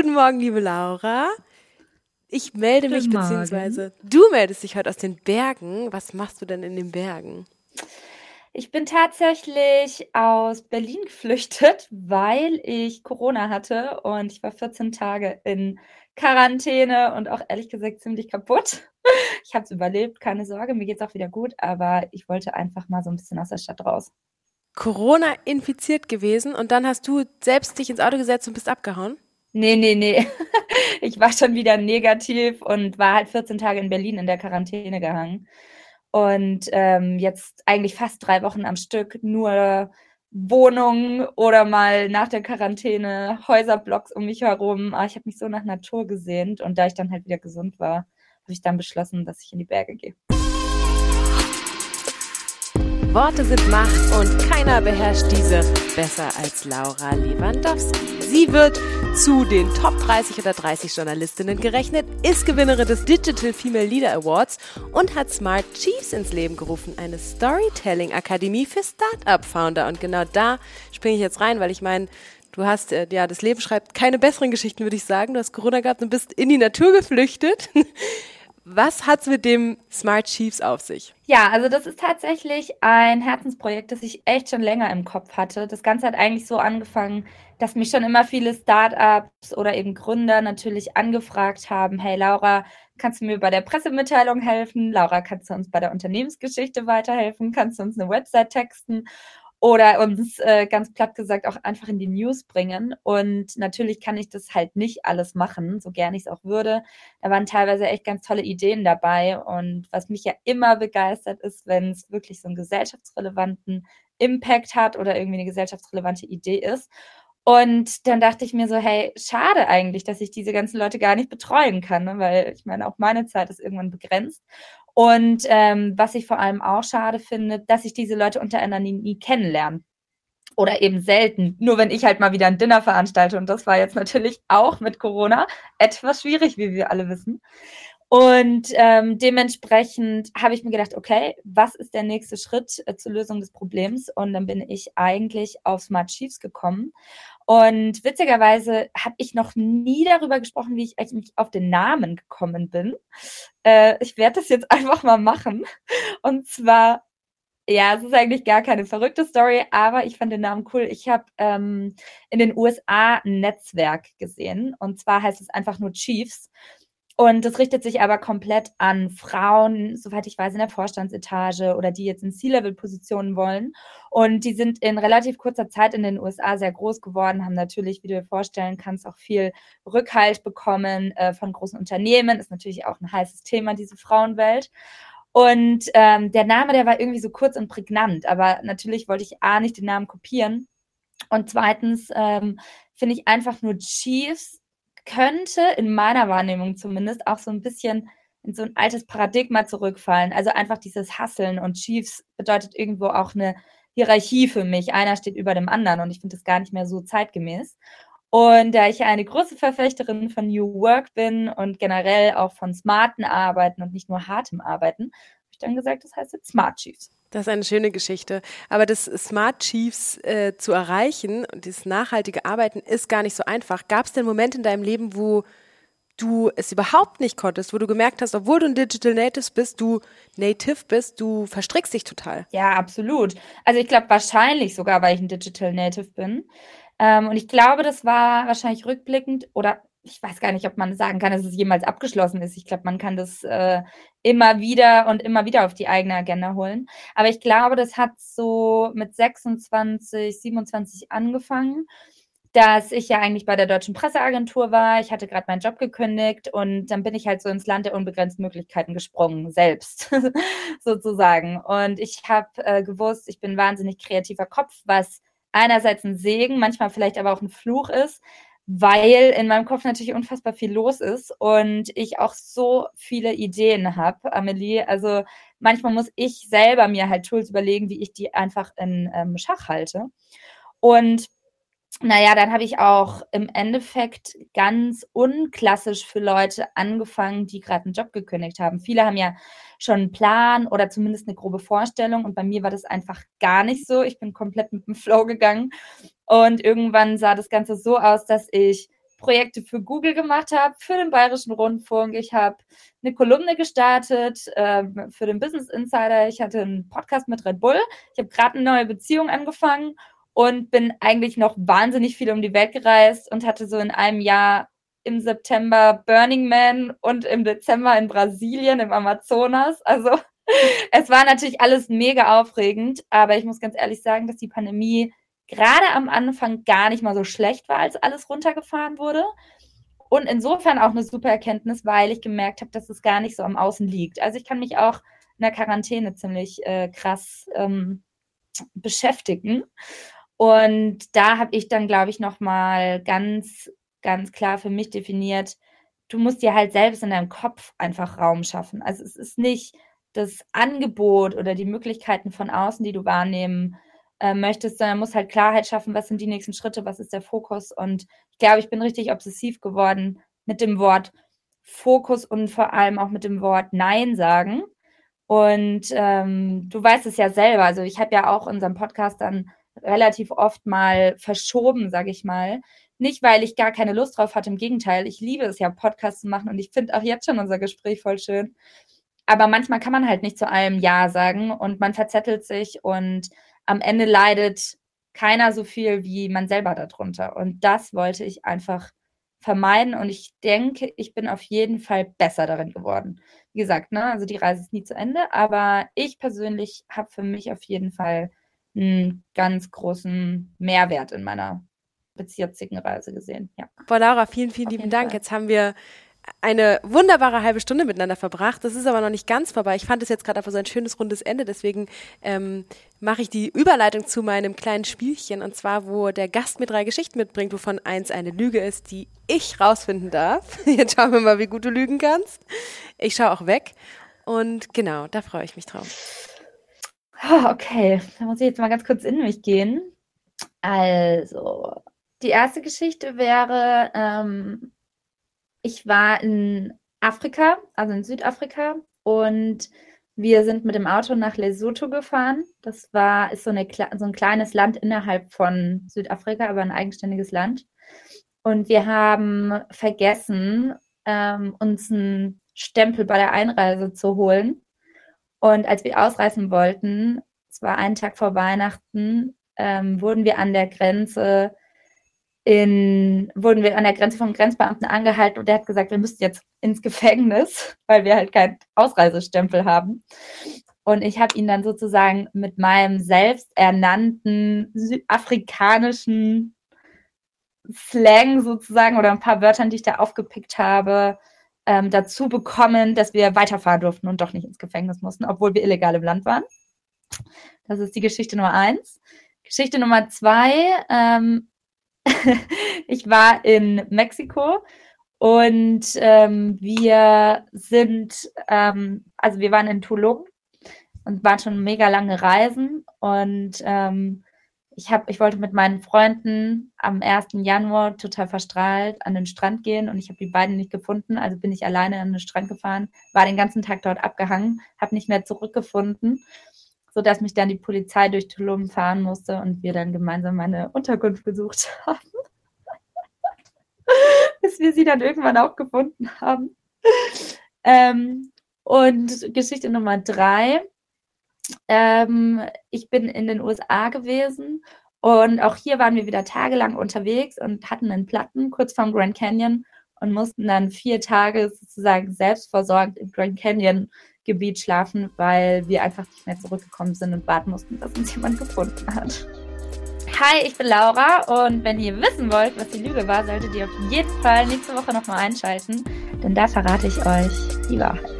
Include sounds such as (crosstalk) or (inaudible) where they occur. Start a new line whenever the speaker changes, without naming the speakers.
Guten Morgen, liebe Laura. Ich melde Guten mich, beziehungsweise du meldest dich heute aus den Bergen. Was machst du denn in den Bergen?
Ich bin tatsächlich aus Berlin geflüchtet, weil ich Corona hatte und ich war 14 Tage in Quarantäne und auch ehrlich gesagt ziemlich kaputt. (laughs) Ich habe es überlebt, keine Sorge, mir geht es auch wieder gut, aber ich wollte einfach mal so ein bisschen aus der Stadt raus.
Corona infiziert gewesen und dann hast du selbst dich ins Auto gesetzt und bist abgehauen?
Nee, nee, nee. (laughs) Ich war schon wieder negativ und war halt 14 Tage in Berlin in der Quarantäne gehangen. Und ähm, jetzt eigentlich fast drei Wochen am Stück nur Wohnungen oder mal nach der Quarantäne Häuserblocks um mich herum. Aber ah, ich habe mich so nach Natur gesehnt und da ich dann halt wieder gesund war, habe ich dann beschlossen, dass ich in die Berge gehe.
Worte sind Macht und keiner beherrscht diese besser als Laura Lewandowski. Sie wird zu den Top 30 oder 30 Journalistinnen gerechnet, ist Gewinnerin des Digital Female Leader Awards und hat Smart Chiefs ins Leben gerufen, eine Storytelling Akademie für Startup-Founder. Und genau da springe ich jetzt rein, weil ich meine, Du hast, äh, ja, das Leben schreibt keine besseren Geschichten, würde ich sagen. Du hast Corona gehabt und bist in die Natur geflüchtet. Was hat's mit dem Smart Chiefs auf sich?
Ja, also das ist tatsächlich ein Herzensprojekt, das ich echt schon länger im Kopf hatte. Das Ganze hat eigentlich so angefangen, dass mich schon immer viele Startups oder eben Gründer natürlich angefragt haben, hey Laura, kannst du mir bei der Pressemitteilung helfen? Laura, kannst du uns bei der Unternehmensgeschichte weiterhelfen? Kannst du uns eine Website texten? Oder uns äh, ganz platt gesagt auch einfach in die News bringen. Und natürlich kann ich das halt nicht alles machen, so gern ich es auch würde. Da waren teilweise echt ganz tolle Ideen dabei. Und was mich ja immer begeistert ist, wenn es wirklich so einen gesellschaftsrelevanten Impact hat oder irgendwie eine gesellschaftsrelevante Idee ist. Und dann dachte ich mir so, hey, schade eigentlich, dass ich diese ganzen Leute gar nicht betreuen kann, ne? weil ich meine, auch meine Zeit ist irgendwann begrenzt. Und ähm, was ich vor allem auch schade finde, dass ich diese Leute untereinander nie, nie kennenlerne. Oder eben selten. Nur wenn ich halt mal wieder ein Dinner veranstalte. Und das war jetzt natürlich auch mit Corona etwas schwierig, wie wir alle wissen. Und ähm, dementsprechend habe ich mir gedacht, okay, was ist der nächste Schritt äh, zur Lösung des Problems? Und dann bin ich eigentlich auf Smart Chiefs gekommen. Und witzigerweise habe ich noch nie darüber gesprochen, wie ich eigentlich auf den Namen gekommen bin. Äh, ich werde das jetzt (laughs) einfach mal machen. Und zwar ja, es ist eigentlich gar keine verrückte Story, aber ich fand den Namen cool. Ich habe ähm, in den USA ein Netzwerk gesehen und zwar heißt es einfach nur Chiefs und das richtet sich aber komplett an Frauen, soweit ich weiß, in der Vorstandsetage oder die jetzt in C-Level-Positionen wollen. Und die sind in relativ kurzer Zeit in den USA sehr groß geworden, haben natürlich, wie du dir vorstellen kannst, auch viel Rückhalt bekommen äh, von großen Unternehmen. Ist natürlich auch ein heißes Thema, diese Frauenwelt. Und ähm, der Name, der war irgendwie so kurz und prägnant, aber natürlich wollte ich A nicht den Namen kopieren. Und zweitens ähm, finde ich einfach nur Chiefs könnte in meiner Wahrnehmung zumindest auch so ein bisschen in so ein altes Paradigma zurückfallen. Also einfach dieses Hasseln und Chiefs bedeutet irgendwo auch eine Hierarchie für mich. Einer steht über dem anderen und ich finde das gar nicht mehr so zeitgemäß. Und da ich eine große Verfechterin von New Work bin und generell auch von smarten Arbeiten und nicht nur hartem Arbeiten, dann gesagt, das heißt jetzt Smart Chiefs.
Das ist eine schöne Geschichte. Aber das Smart Chiefs äh, zu erreichen und dieses nachhaltige Arbeiten ist gar nicht so einfach. Gab es denn Momente in deinem Leben, wo du es überhaupt nicht konntest, wo du gemerkt hast, obwohl du ein Digital Native bist, du Native bist, du verstrickst dich total?
Ja, absolut. Also ich glaube wahrscheinlich sogar, weil ich ein Digital Native bin. Ähm, und ich glaube, das war wahrscheinlich rückblickend oder ich weiß gar nicht, ob man sagen kann, dass es jemals abgeschlossen ist. Ich glaube, man kann das äh, immer wieder und immer wieder auf die eigene Agenda holen. Aber ich glaube, das hat so mit 26, 27 angefangen, dass ich ja eigentlich bei der Deutschen Presseagentur war. Ich hatte gerade meinen Job gekündigt und dann bin ich halt so ins Land der unbegrenzten Möglichkeiten gesprungen, selbst (laughs) sozusagen. Und ich habe äh, gewusst, ich bin ein wahnsinnig kreativer Kopf, was einerseits ein Segen, manchmal vielleicht aber auch ein Fluch ist, weil in meinem Kopf natürlich unfassbar viel los ist und ich auch so viele Ideen habe, Amelie. Also manchmal muss ich selber mir halt Tools überlegen, wie ich die einfach in ähm, Schach halte. Und naja, dann habe ich auch im Endeffekt ganz unklassisch für Leute angefangen, die gerade einen Job gekündigt haben. Viele haben ja schon einen Plan oder zumindest eine grobe Vorstellung und bei mir war das einfach gar nicht so. Ich bin komplett mit dem Flow gegangen und irgendwann sah das Ganze so aus, dass ich Projekte für Google gemacht habe, für den Bayerischen Rundfunk. Ich habe eine Kolumne gestartet äh, für den Business Insider. Ich hatte einen Podcast mit Red Bull. Ich habe gerade eine neue Beziehung angefangen und bin eigentlich noch wahnsinnig viel um die Welt gereist und hatte so in einem Jahr im September Burning Man und im Dezember in Brasilien im Amazonas. Also (laughs) es war natürlich alles mega aufregend, aber ich muss ganz ehrlich sagen, dass die Pandemie gerade am Anfang gar nicht mal so schlecht war, als alles runtergefahren wurde. Und insofern auch eine super Erkenntnis, weil ich gemerkt habe, dass es gar nicht so am Außen liegt. Also ich kann mich auch in der Quarantäne ziemlich äh, krass ähm, beschäftigen. Und da habe ich dann, glaube ich, nochmal ganz, ganz klar für mich definiert, du musst dir halt selbst in deinem Kopf einfach Raum schaffen. Also es ist nicht das Angebot oder die Möglichkeiten von außen, die du wahrnehmen äh, möchtest, sondern musst halt Klarheit schaffen, was sind die nächsten Schritte, was ist der Fokus. Und ich glaube, ich bin richtig obsessiv geworden mit dem Wort Fokus und vor allem auch mit dem Wort Nein sagen. Und ähm, du weißt es ja selber. Also ich habe ja auch unseren Podcast dann relativ oft mal verschoben, sage ich mal. Nicht, weil ich gar keine Lust drauf hatte, im Gegenteil. Ich liebe es ja, Podcasts zu machen und ich finde auch jetzt schon unser Gespräch voll schön. Aber manchmal kann man halt nicht zu allem Ja sagen und man verzettelt sich und am Ende leidet keiner so viel wie man selber darunter. Und das wollte ich einfach vermeiden und ich denke, ich bin auf jeden Fall besser darin geworden. Wie gesagt, ne, also die Reise ist nie zu Ende, aber ich persönlich habe für mich auf jeden Fall einen ganz großen Mehrwert in meiner bis jetzigen Reise gesehen. Ja.
Boah, Laura, vielen, vielen Auf lieben Dank. Fall. Jetzt haben wir eine wunderbare halbe Stunde miteinander verbracht. Das ist aber noch nicht ganz vorbei. Ich fand es jetzt gerade einfach so ein schönes rundes Ende. Deswegen ähm, mache ich die Überleitung zu meinem kleinen Spielchen. Und zwar, wo der Gast mir drei Geschichten mitbringt, wovon eins eine Lüge ist, die ich rausfinden darf. (laughs) Jetzt schauen wir mal, wie gut du lügen kannst. Ich schaue auch weg. Und genau, da freue ich mich drauf.
Oh, okay, da muss ich jetzt mal ganz kurz in mich gehen. Also, die erste Geschichte wäre, ähm, ich war in Afrika, also in Südafrika, und wir sind mit dem Auto nach Lesotho gefahren. Das war, ist so, eine, so ein kleines Land innerhalb von Südafrika, aber ein eigenständiges Land. Und wir haben vergessen, ähm, uns einen Stempel bei der Einreise zu holen. Und als wir ausreisen wollten, es war ein Tag vor Weihnachten, ähm, wurden wir an der Grenze in, wurden wir an der Grenze vom Grenzbeamten angehalten und der hat gesagt, wir müssten jetzt ins Gefängnis, (laughs) weil wir halt keinen Ausreisestempel haben. Und ich habe ihn dann sozusagen mit meinem selbsternannten südafrikanischen Slang sozusagen oder ein paar Wörtern, die ich da aufgepickt habe, ähm, dazu bekommen, dass wir weiterfahren durften und doch nicht ins Gefängnis mussten, obwohl wir illegal im Land waren. Das ist die Geschichte Nummer eins. Geschichte Nummer zwei. Ähm, (laughs) ich war in Mexiko und ähm, wir sind, ähm, also wir waren in Tulum und waren schon mega lange Reisen und ähm, ich, hab, ich wollte mit meinen Freunden am 1. Januar total verstrahlt an den Strand gehen und ich habe die beiden nicht gefunden. Also bin ich alleine an den Strand gefahren, war den ganzen Tag dort abgehangen, habe nicht mehr zurückgefunden, sodass mich dann die Polizei durch Tulum fahren musste und wir dann gemeinsam meine Unterkunft besucht (laughs) haben. Bis wir sie dann irgendwann auch gefunden haben. Ähm, und Geschichte Nummer drei ähm, ich bin in den USA gewesen und auch hier waren wir wieder tagelang unterwegs und hatten einen Platten kurz vorm Grand Canyon und mussten dann vier Tage sozusagen selbstversorgt im Grand Canyon Gebiet schlafen, weil wir einfach nicht mehr zurückgekommen sind und warten mussten, dass uns jemand gefunden hat. Hi, ich bin Laura und wenn ihr wissen wollt, was die Lüge war, solltet ihr auf jeden Fall nächste Woche nochmal einschalten, denn da verrate ich euch die Wahrheit.